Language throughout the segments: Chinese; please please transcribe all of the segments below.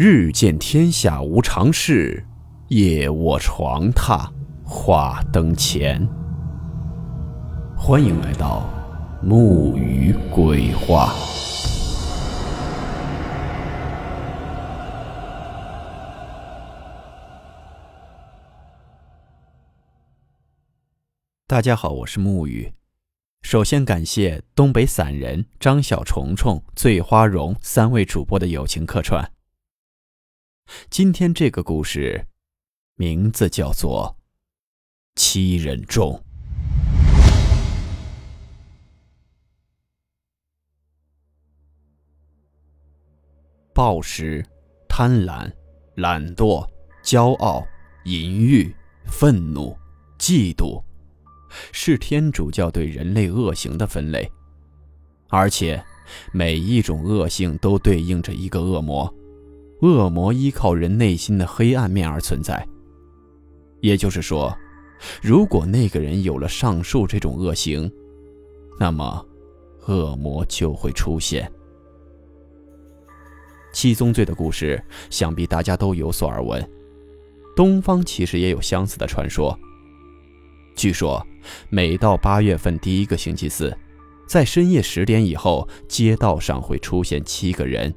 日见天下无常事，夜卧床榻话灯前。欢迎来到木鱼鬼话。大家好，我是木鱼。首先感谢东北散人张小虫虫、醉花荣三位主播的友情客串。今天这个故事，名字叫做《七人众》。暴食、贪婪、懒惰、骄傲、淫欲、愤怒、嫉妒。是天主教对人类恶行的分类，而且每一种恶性都对应着一个恶魔，恶魔依靠人内心的黑暗面而存在。也就是说，如果那个人有了上述这种恶行，那么恶魔就会出现。七宗罪的故事，想必大家都有所耳闻。东方其实也有相似的传说。据说，每到八月份第一个星期四，在深夜十点以后，街道上会出现七个人，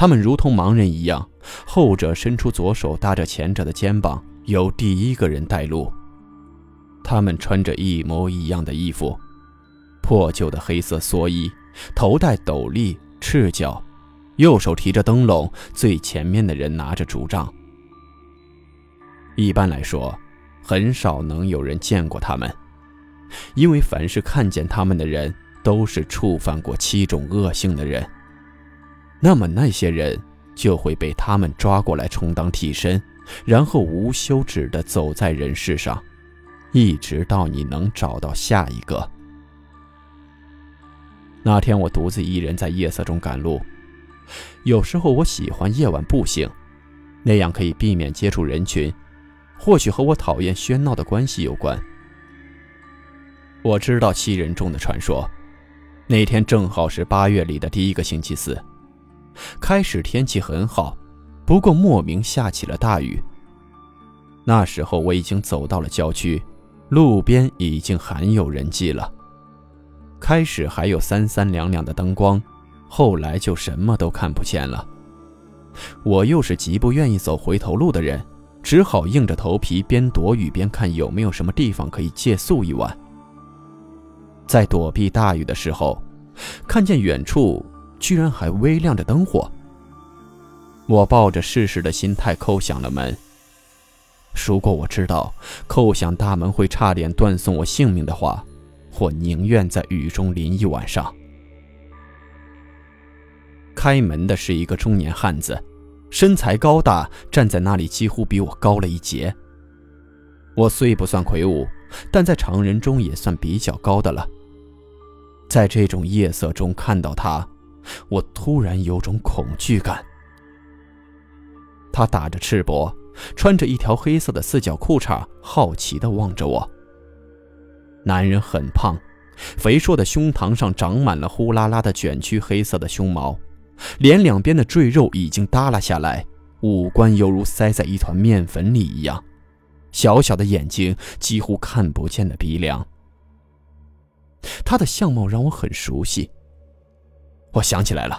他们如同盲人一样，后者伸出左手搭着前者的肩膀，由第一个人带路。他们穿着一模一样的衣服，破旧的黑色蓑衣，头戴斗笠，赤脚，右手提着灯笼，最前面的人拿着竹杖。一般来说。很少能有人见过他们，因为凡是看见他们的人，都是触犯过七种恶性的人。那么那些人就会被他们抓过来充当替身，然后无休止地走在人世上，一直到你能找到下一个。那天我独自一人在夜色中赶路，有时候我喜欢夜晚步行，那样可以避免接触人群。或许和我讨厌喧闹的关系有关。我知道七人众的传说，那天正好是八月里的第一个星期四。开始天气很好，不过莫名下起了大雨。那时候我已经走到了郊区，路边已经罕有人迹了。开始还有三三两两的灯光，后来就什么都看不见了。我又是极不愿意走回头路的人。只好硬着头皮边躲雨边看有没有什么地方可以借宿一晚。在躲避大雨的时候，看见远处居然还微亮着灯火。我抱着试试的心态叩响了门。如果我知道叩响大门会差点断送我性命的话，我宁愿在雨中淋一晚上。开门的是一个中年汉子。身材高大，站在那里几乎比我高了一截。我虽不算魁梧，但在常人中也算比较高的了。在这种夜色中看到他，我突然有种恐惧感。他打着赤膊，穿着一条黑色的四角裤衩，好奇地望着我。男人很胖，肥硕的胸膛上长满了呼啦啦的卷曲黑色的胸毛。脸两边的赘肉已经耷拉下来，五官犹如塞在一团面粉里一样，小小的眼睛，几乎看不见的鼻梁。他的相貌让我很熟悉。我想起来了，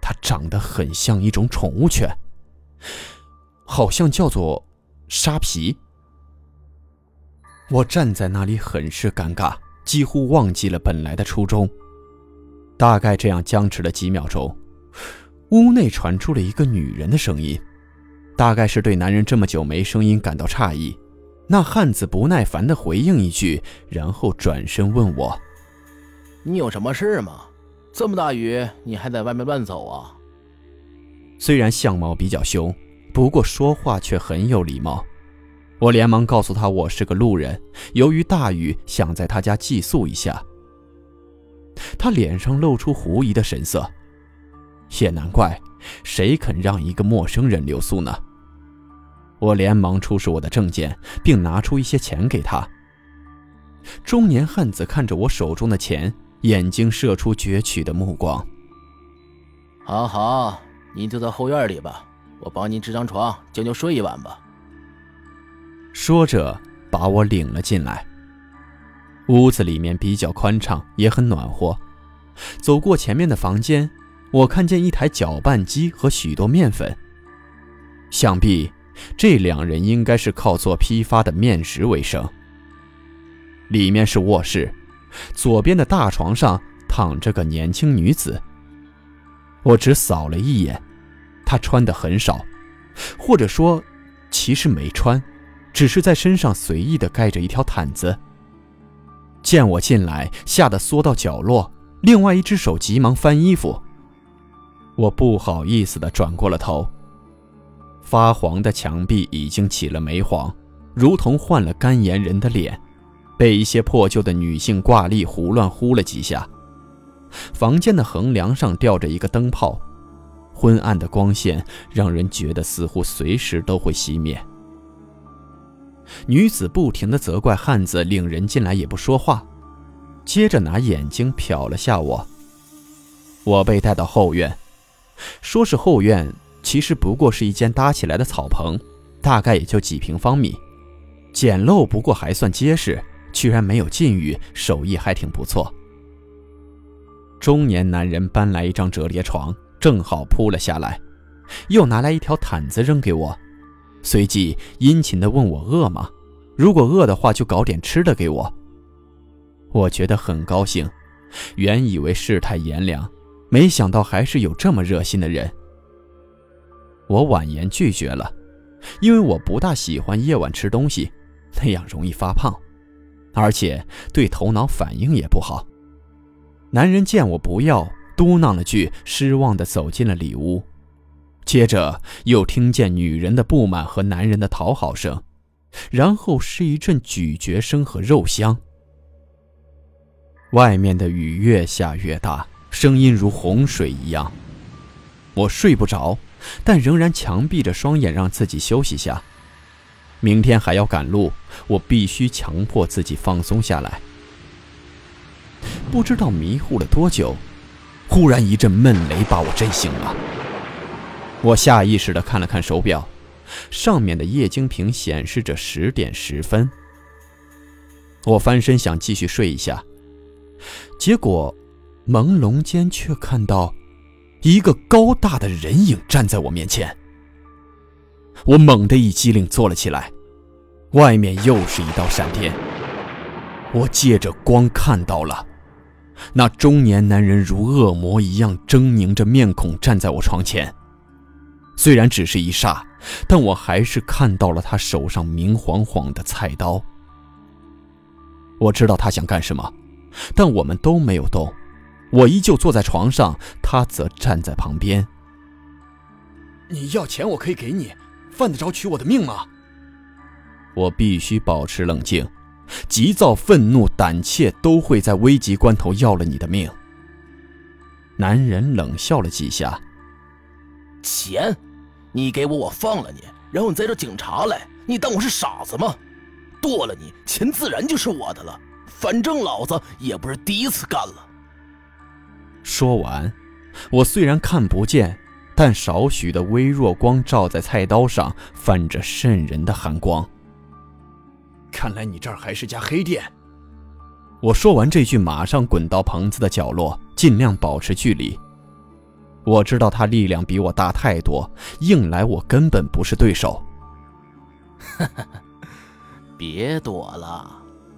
他长得很像一种宠物犬，好像叫做沙皮。我站在那里很是尴尬，几乎忘记了本来的初衷。大概这样僵持了几秒钟，屋内传出了一个女人的声音，大概是对男人这么久没声音感到诧异。那汉子不耐烦地回应一句，然后转身问我：“你有什么事吗？这么大雨，你还在外面乱走啊？”虽然相貌比较凶，不过说话却很有礼貌。我连忙告诉他我是个路人，由于大雨，想在他家寄宿一下。他脸上露出狐疑的神色，也难怪，谁肯让一个陌生人留宿呢？我连忙出示我的证件，并拿出一些钱给他。中年汉子看着我手中的钱，眼睛射出攫取的目光。好好，您就在后院里吧，我帮您支张床，将就睡一晚吧。说着，把我领了进来。屋子里面比较宽敞，也很暖和。走过前面的房间，我看见一台搅拌机和许多面粉。想必这两人应该是靠做批发的面食为生。里面是卧室，左边的大床上躺着个年轻女子。我只扫了一眼，她穿的很少，或者说，其实没穿，只是在身上随意的盖着一条毯子。见我进来，吓得缩到角落，另外一只手急忙翻衣服。我不好意思的转过了头。发黄的墙壁已经起了霉黄，如同换了干眼人的脸，被一些破旧的女性挂历胡乱呼了几下。房间的横梁上吊着一个灯泡，昏暗的光线让人觉得似乎随时都会熄灭。女子不停地责怪汉子领人进来也不说话，接着拿眼睛瞟了下我。我被带到后院，说是后院，其实不过是一间搭起来的草棚，大概也就几平方米，简陋不过还算结实，居然没有禁欲，手艺还挺不错。中年男人搬来一张折叠床，正好铺了下来，又拿来一条毯子扔给我，随即殷勤地问我饿吗？如果饿的话，就搞点吃的给我。我觉得很高兴，原以为世态炎凉，没想到还是有这么热心的人。我婉言拒绝了，因为我不大喜欢夜晚吃东西，那样容易发胖，而且对头脑反应也不好。男人见我不要，嘟囔了句，失望地走进了里屋。接着又听见女人的不满和男人的讨好声，然后是一阵咀嚼声和肉香。外面的雨越下越大，声音如洪水一样。我睡不着，但仍然强闭着双眼让自己休息下。明天还要赶路，我必须强迫自己放松下来。不知道迷糊了多久，忽然一阵闷雷把我震醒了。我下意识地看了看手表，上面的液晶屏显示着十点十分。我翻身想继续睡一下，结果朦胧间却看到一个高大的人影站在我面前。我猛地一激灵，坐了起来。外面又是一道闪电，我借着光看到了。那中年男人如恶魔一样狰狞着面孔站在我床前，虽然只是一霎，但我还是看到了他手上明晃晃的菜刀。我知道他想干什么，但我们都没有动。我依旧坐在床上，他则站在旁边。你要钱，我可以给你，犯得着取我的命吗？我必须保持冷静。急躁、愤怒、胆怯都会在危急关头要了你的命。男人冷笑了几下：“钱，你给我，我放了你，然后你再找警察来，你当我是傻子吗？剁了你，钱自然就是我的了。反正老子也不是第一次干了。”说完，我虽然看不见，但少许的微弱光照在菜刀上，泛着渗人的寒光。看来你这儿还是家黑店。我说完这句，马上滚到棚子的角落，尽量保持距离。我知道他力量比我大太多，硬来我根本不是对手。别躲了，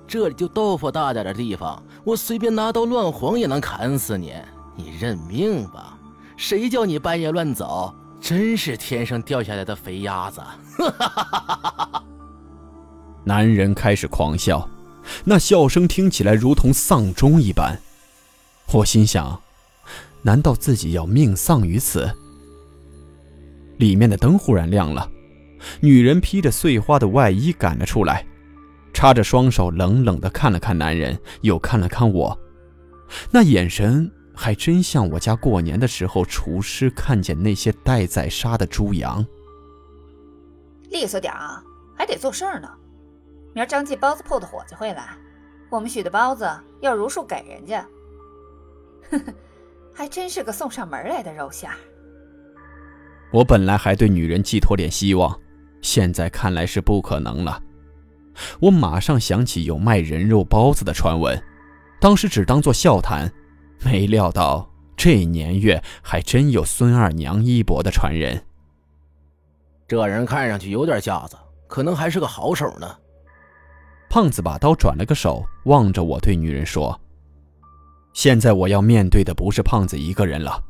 这里就豆腐大点的地方，我随便拿刀乱晃也能砍死你，你认命吧。谁叫你半夜乱走？真是天上掉下来的肥鸭子！哈哈哈哈哈哈！男人开始狂笑，那笑声听起来如同丧钟一般。我心想：难道自己要命丧于此？里面的灯忽然亮了，女人披着碎花的外衣赶了出来，插着双手冷冷地看了看男人，又看了看我，那眼神还真像我家过年的时候厨师看见那些待宰杀的猪羊。利索点啊，还得做事儿呢。明儿张记包子铺的伙计会来，我们许的包子要如数给人家。呵呵，还真是个送上门来的肉馅儿。我本来还对女人寄托点希望，现在看来是不可能了。我马上想起有卖人肉包子的传闻，当时只当作笑谈，没料到这年月还真有孙二娘衣钵的传人。这人看上去有点架子，可能还是个好手呢。胖子把刀转了个手，望着我对女人说：“现在我要面对的不是胖子一个人了。”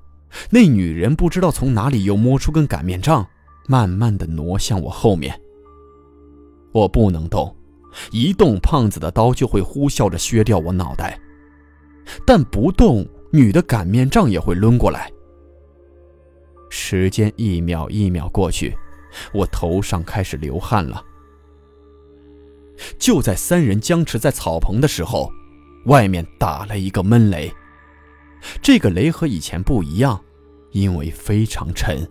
那女人不知道从哪里又摸出根擀面杖，慢慢的挪向我后面。我不能动，一动胖子的刀就会呼啸着削掉我脑袋；但不动，女的擀面杖也会抡过来。时间一秒一秒过去，我头上开始流汗了。就在三人僵持在草棚的时候，外面打了一个闷雷。这个雷和以前不一样，因为非常沉。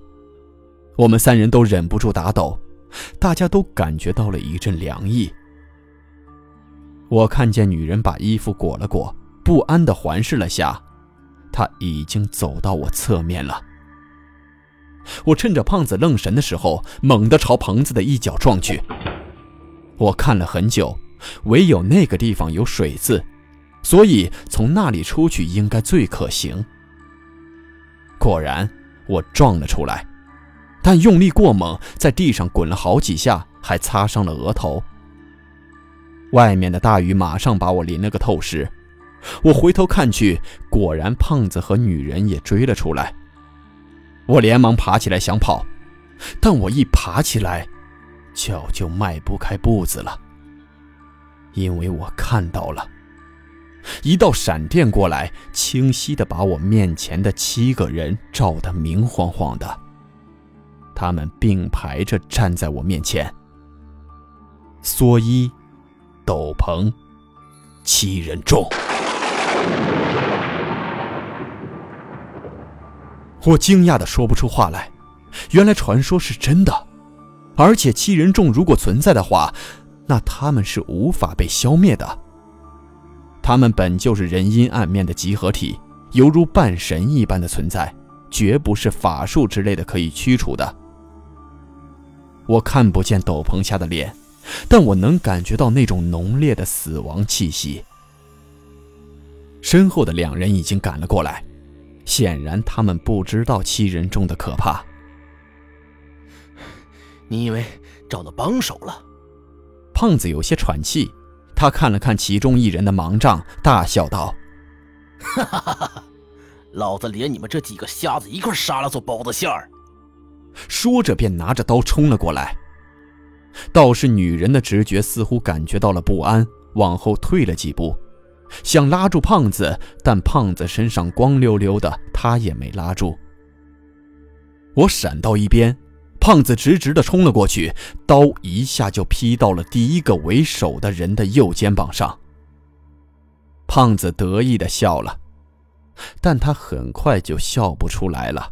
我们三人都忍不住打抖，大家都感觉到了一阵凉意。我看见女人把衣服裹了裹，不安地环视了下，她已经走到我侧面了。我趁着胖子愣神的时候，猛地朝棚子的一角撞去。我看了很久，唯有那个地方有水渍。所以从那里出去应该最可行。果然，我撞了出来，但用力过猛，在地上滚了好几下，还擦伤了额头。外面的大雨马上把我淋了个透湿。我回头看去，果然胖子和女人也追了出来。我连忙爬起来想跑，但我一爬起来，脚就迈不开步子了，因为我看到了。一道闪电过来，清晰的把我面前的七个人照得明晃晃的。他们并排着站在我面前。蓑衣、斗篷、七人众。我惊讶的说不出话来。原来传说是真的，而且七人众如果存在的话，那他们是无法被消灭的。他们本就是人阴暗面的集合体，犹如半神一般的存在，绝不是法术之类的可以驱除的。我看不见斗篷下的脸，但我能感觉到那种浓烈的死亡气息。身后的两人已经赶了过来，显然他们不知道七人众的可怕。你以为找到帮手了？胖子有些喘气。他看了看其中一人的盲杖，大笑道：“哈哈哈哈老子连你们这几个瞎子一块杀了做包子馅儿。”说着便拿着刀冲了过来。倒是女人的直觉似乎感觉到了不安，往后退了几步，想拉住胖子，但胖子身上光溜溜的，她也没拉住。我闪到一边。胖子直直地冲了过去，刀一下就劈到了第一个为首的人的右肩膀上。胖子得意地笑了，但他很快就笑不出来了，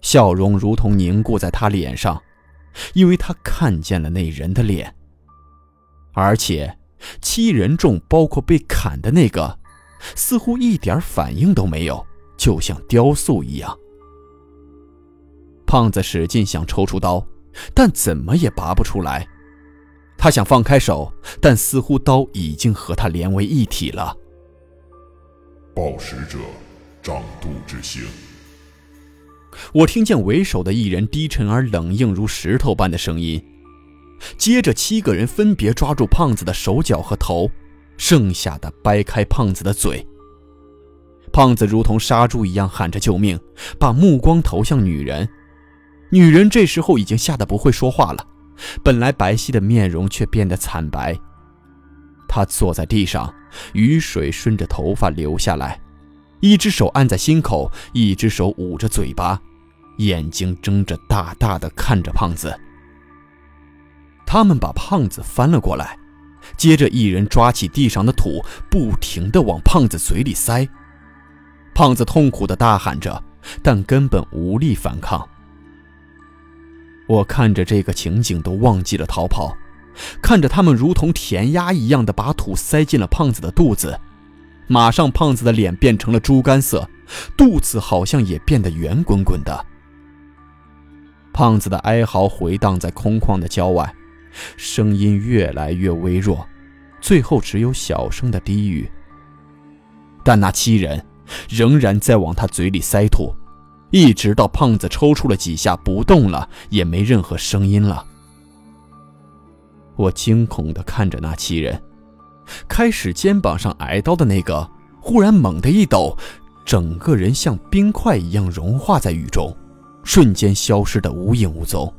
笑容如同凝固在他脸上，因为他看见了那人的脸。而且，七人众包括被砍的那个，似乎一点反应都没有，就像雕塑一样。胖子使劲想抽出刀，但怎么也拔不出来。他想放开手，但似乎刀已经和他连为一体了。暴食者，掌度之刑。我听见为首的一人低沉而冷硬如石头般的声音，接着七个人分别抓住胖子的手脚和头，剩下的掰开胖子的嘴。胖子如同杀猪一样喊着救命，把目光投向女人。女人这时候已经吓得不会说话了，本来白皙的面容却变得惨白。她坐在地上，雨水顺着头发流下来，一只手按在心口，一只手捂着嘴巴，眼睛睁着大大的看着胖子。他们把胖子翻了过来，接着一人抓起地上的土，不停地往胖子嘴里塞。胖子痛苦地大喊着，但根本无力反抗。我看着这个情景，都忘记了逃跑，看着他们如同填鸭一样的把土塞进了胖子的肚子，马上胖子的脸变成了猪肝色，肚子好像也变得圆滚滚的。胖子的哀嚎回荡在空旷的郊外，声音越来越微弱，最后只有小声的低语。但那七人仍然在往他嘴里塞土，一直到胖子抽搐了几下不动了，也没任何声音了。我惊恐地看着那七人，开始肩膀上挨刀的那个，忽然猛地一抖，整个人像冰块一样融化在雨中。瞬间消失的无影无踪。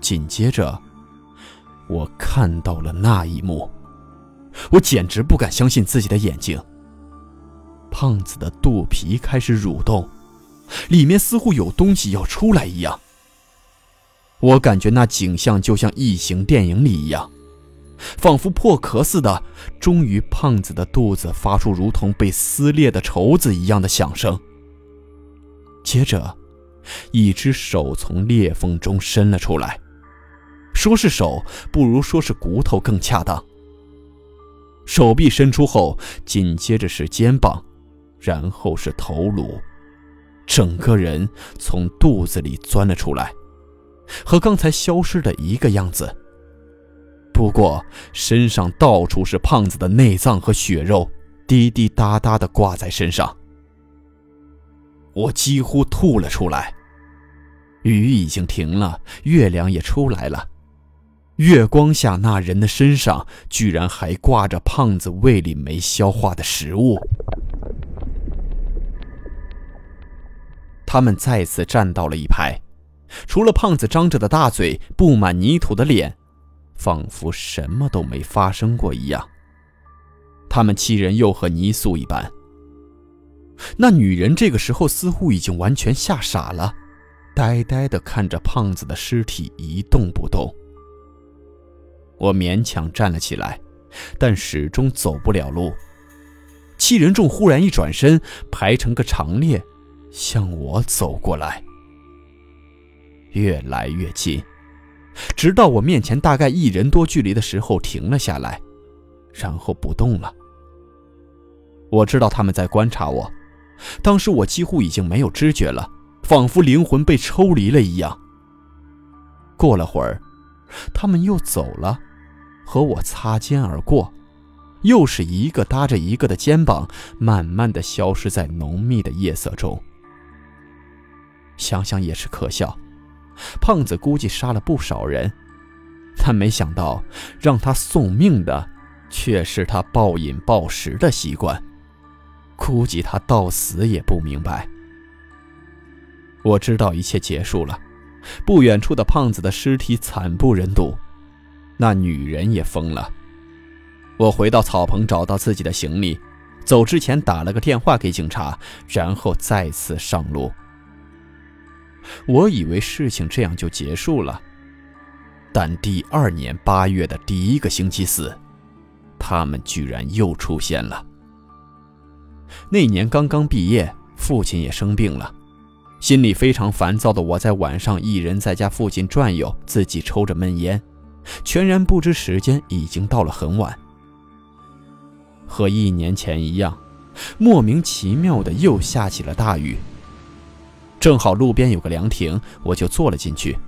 紧接着，我看到了那一幕，我简直不敢相信自己的眼睛。胖子的肚皮开始蠕动，里面似乎有东西要出来一样。我感觉那景象就像异形电影里一样，仿佛破壳似的。终于，胖子的肚子发出如同被撕裂的绸子一样的响声。接着，一只手从裂缝中伸了出来。说是手，不如说是骨头更恰当。手臂伸出后，紧接着是肩膀，然后是头颅，整个人从肚子里钻了出来，和刚才消失的一个样子。不过身上到处是胖子的内脏和血肉，滴滴答答的挂在身上。我几乎吐了出来。雨已经停了，月亮也出来了。月光下，那人的身上居然还挂着胖子胃里没消化的食物。他们再次站到了一排，除了胖子张着的大嘴、布满泥土的脸，仿佛什么都没发生过一样。他们七人又和泥塑一般。那女人这个时候似乎已经完全吓傻了，呆呆地看着胖子的尸体一动不动。我勉强站了起来，但始终走不了路。七人众忽然一转身，排成个长列，向我走过来，越来越近，直到我面前大概一人多距离的时候停了下来，然后不动了。我知道他们在观察我。当时我几乎已经没有知觉了，仿佛灵魂被抽离了一样。过了会儿，他们又走了，和我擦肩而过，又是一个搭着一个的肩膀，慢慢的消失在浓密的夜色中。想想也是可笑，胖子估计杀了不少人，但没想到让他送命的，却是他暴饮暴食的习惯。估计他到死也不明白。我知道一切结束了，不远处的胖子的尸体惨不忍睹，那女人也疯了。我回到草棚，找到自己的行李，走之前打了个电话给警察，然后再次上路。我以为事情这样就结束了，但第二年八月的第一个星期四，他们居然又出现了。那年刚刚毕业，父亲也生病了，心里非常烦躁的我在晚上一人在家附近转悠，自己抽着闷烟，全然不知时间已经到了很晚。和一年前一样，莫名其妙的又下起了大雨。正好路边有个凉亭，我就坐了进去。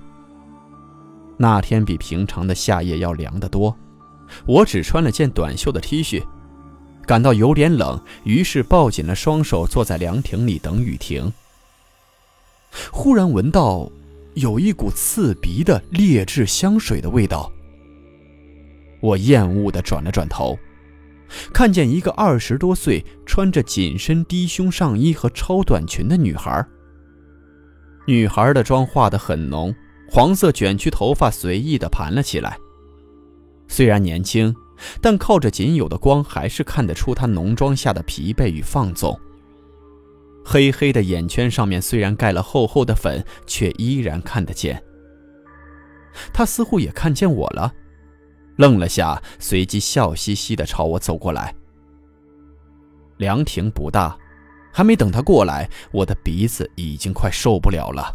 那天比平常的夏夜要凉得多，我只穿了件短袖的 T 恤。感到有点冷，于是抱紧了双手，坐在凉亭里等雨停。忽然闻到有一股刺鼻的劣质香水的味道，我厌恶地转了转头，看见一个二十多岁、穿着紧身低胸上衣和超短裙的女孩。女孩的妆化得很浓，黄色卷曲头发随意地盘了起来。虽然年轻。但靠着仅有的光，还是看得出她浓妆下的疲惫与放纵。黑黑的眼圈上面虽然盖了厚厚的粉，却依然看得见。她似乎也看见我了，愣了下，随即笑嘻嘻地朝我走过来。凉亭不大，还没等他过来，我的鼻子已经快受不了了。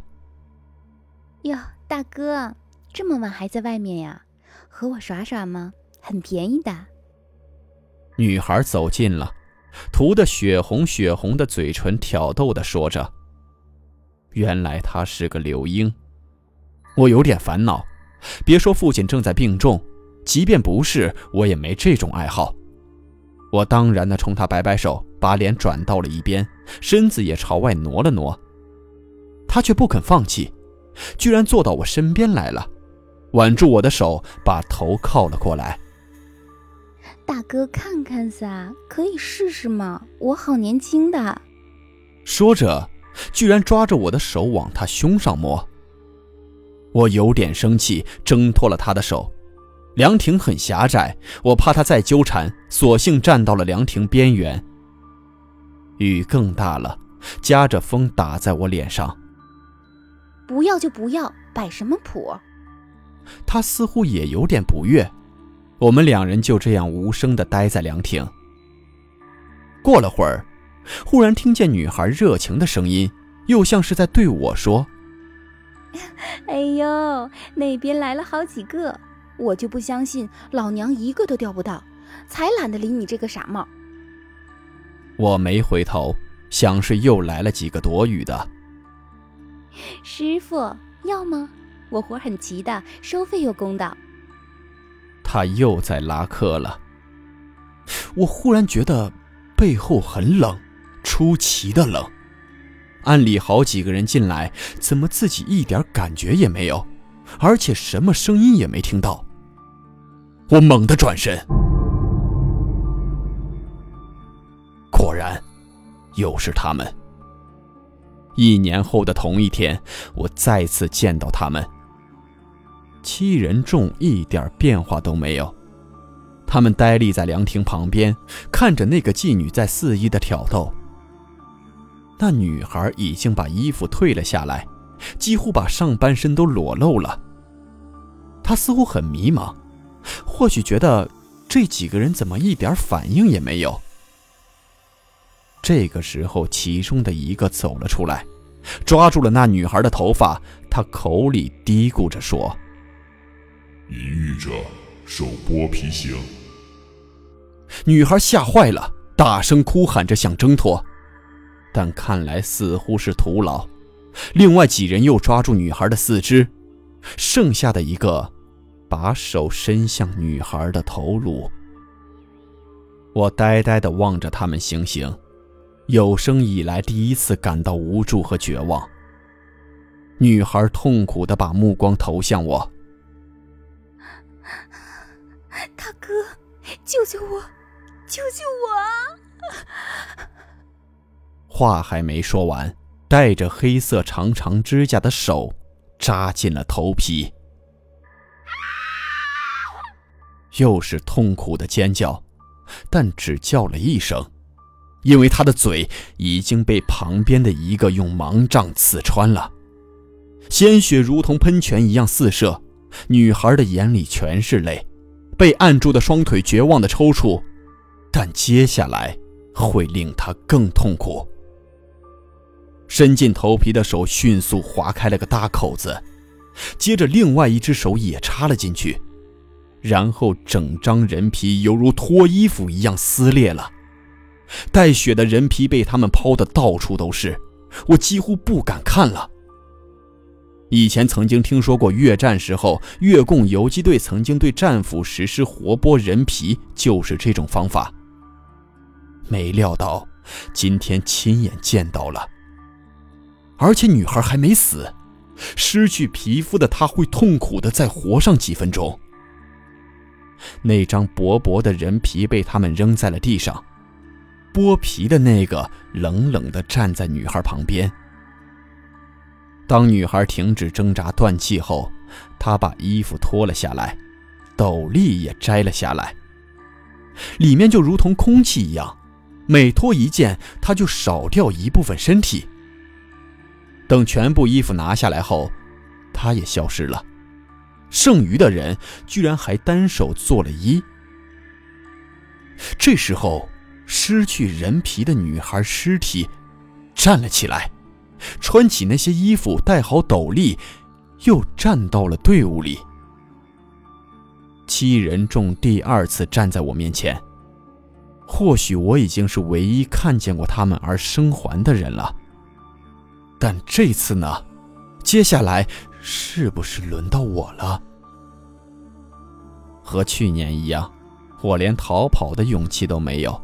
哟，大哥，这么晚还在外面呀？和我耍耍吗？很便宜的。女孩走近了，涂的血红血红的嘴唇挑逗的说着：“原来她是个刘英。我有点烦恼，别说父亲正在病重，即便不是，我也没这种爱好。我当然的冲他摆摆手，把脸转到了一边，身子也朝外挪了挪。他却不肯放弃，居然坐到我身边来了，挽住我的手，把头靠了过来。大哥，看看撒，可以试试吗？我好年轻的。说着，居然抓着我的手往他胸上摸。我有点生气，挣脱了他的手。凉亭很狭窄，我怕他再纠缠，索性站到了凉亭边缘。雨更大了，夹着风打在我脸上。不要就不要，摆什么谱？他似乎也有点不悦。我们两人就这样无声地待在凉亭。过了会儿，忽然听见女孩热情的声音，又像是在对我说：“哎呦，那边来了好几个。”我就不相信老娘一个都钓不到，才懒得理你这个傻帽。我没回头，想是又来了几个躲雨的。师傅要吗？我活很急的，收费又公道。他又在拉客了。我忽然觉得背后很冷，出奇的冷。按理好几个人进来，怎么自己一点感觉也没有，而且什么声音也没听到。我猛地转身，果然，又是他们。一年后的同一天，我再次见到他们。七人众一点变化都没有，他们呆立在凉亭旁边，看着那个妓女在肆意的挑逗。那女孩已经把衣服褪了下来，几乎把上半身都裸露了。她似乎很迷茫。或许觉得这几个人怎么一点反应也没有。这个时候，其中的一个走了出来，抓住了那女孩的头发，他口里嘀咕着说：“淫欲者受剥皮刑。”女孩吓坏了，大声哭喊着想挣脱，但看来似乎是徒劳。另外几人又抓住女孩的四肢，剩下的一个。把手伸向女孩的头颅，我呆呆地望着他们行刑，有生以来第一次感到无助和绝望。女孩痛苦地把目光投向我：“大哥，救救我，救救我啊！”话还没说完，带着黑色长长指甲的手扎进了头皮。又是痛苦的尖叫，但只叫了一声，因为他的嘴已经被旁边的一个用盲杖刺穿了，鲜血如同喷泉一样四射。女孩的眼里全是泪，被按住的双腿绝望的抽搐，但接下来会令她更痛苦。伸进头皮的手迅速划开了个大口子，接着另外一只手也插了进去。然后整张人皮犹如脱衣服一样撕裂了，带血的人皮被他们抛的到处都是，我几乎不敢看了。以前曾经听说过越战时候越共游击队曾经对战俘实施活剥人皮，就是这种方法。没料到今天亲眼见到了，而且女孩还没死，失去皮肤的她会痛苦的再活上几分钟。那张薄薄的人皮被他们扔在了地上，剥皮的那个冷冷地站在女孩旁边。当女孩停止挣扎断气后，他把衣服脱了下来，斗笠也摘了下来，里面就如同空气一样，每脱一件，他就少掉一部分身体。等全部衣服拿下来后，他也消失了。剩余的人居然还单手做了揖。这时候，失去人皮的女孩尸体站了起来，穿起那些衣服，戴好斗笠，又站到了队伍里。七人众第二次站在我面前，或许我已经是唯一看见过他们而生还的人了。但这次呢？接下来是不是轮到我了？和去年一样，我连逃跑的勇气都没有，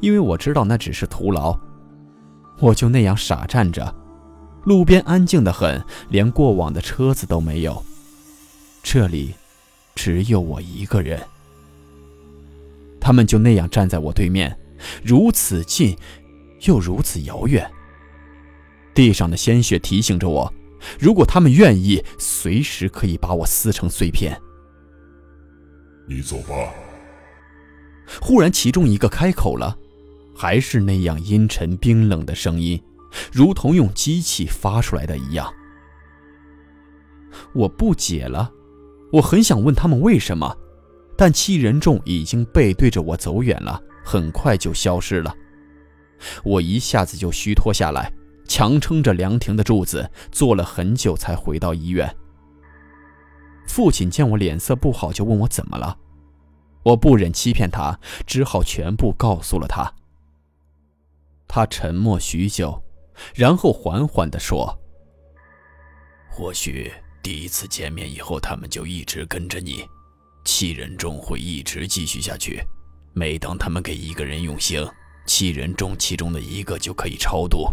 因为我知道那只是徒劳。我就那样傻站着，路边安静的很，连过往的车子都没有。这里只有我一个人。他们就那样站在我对面，如此近，又如此遥远。地上的鲜血提醒着我，如果他们愿意，随时可以把我撕成碎片。你走吧。忽然，其中一个开口了，还是那样阴沉冰冷的声音，如同用机器发出来的一样。我不解了，我很想问他们为什么，但七人众已经背对着我走远了，很快就消失了。我一下子就虚脱下来。强撑着凉亭的柱子，坐了很久才回到医院。父亲见我脸色不好，就问我怎么了。我不忍欺骗他，只好全部告诉了他。他沉默许久，然后缓缓地说：“或许第一次见面以后，他们就一直跟着你，七人众会一直继续下去。每当他们给一个人用刑，七人众其中的一个就可以超度。”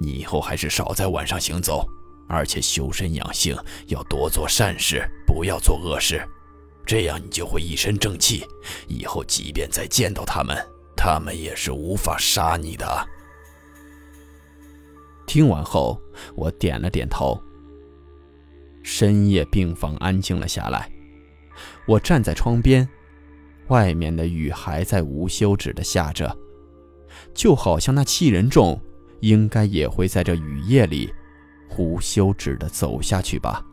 你以后还是少在晚上行走，而且修身养性，要多做善事，不要做恶事，这样你就会一身正气。以后即便再见到他们，他们也是无法杀你的。听完后，我点了点头。深夜病房安静了下来，我站在窗边，外面的雨还在无休止的下着，就好像那七人众。应该也会在这雨夜里无休止的走下去吧。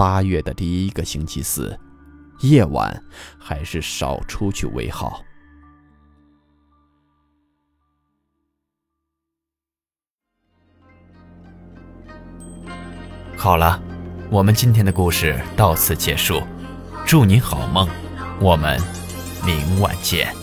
八月的第一个星期四，夜晚还是少出去为好。好了，我们今天的故事到此结束，祝您好梦，我们明晚见。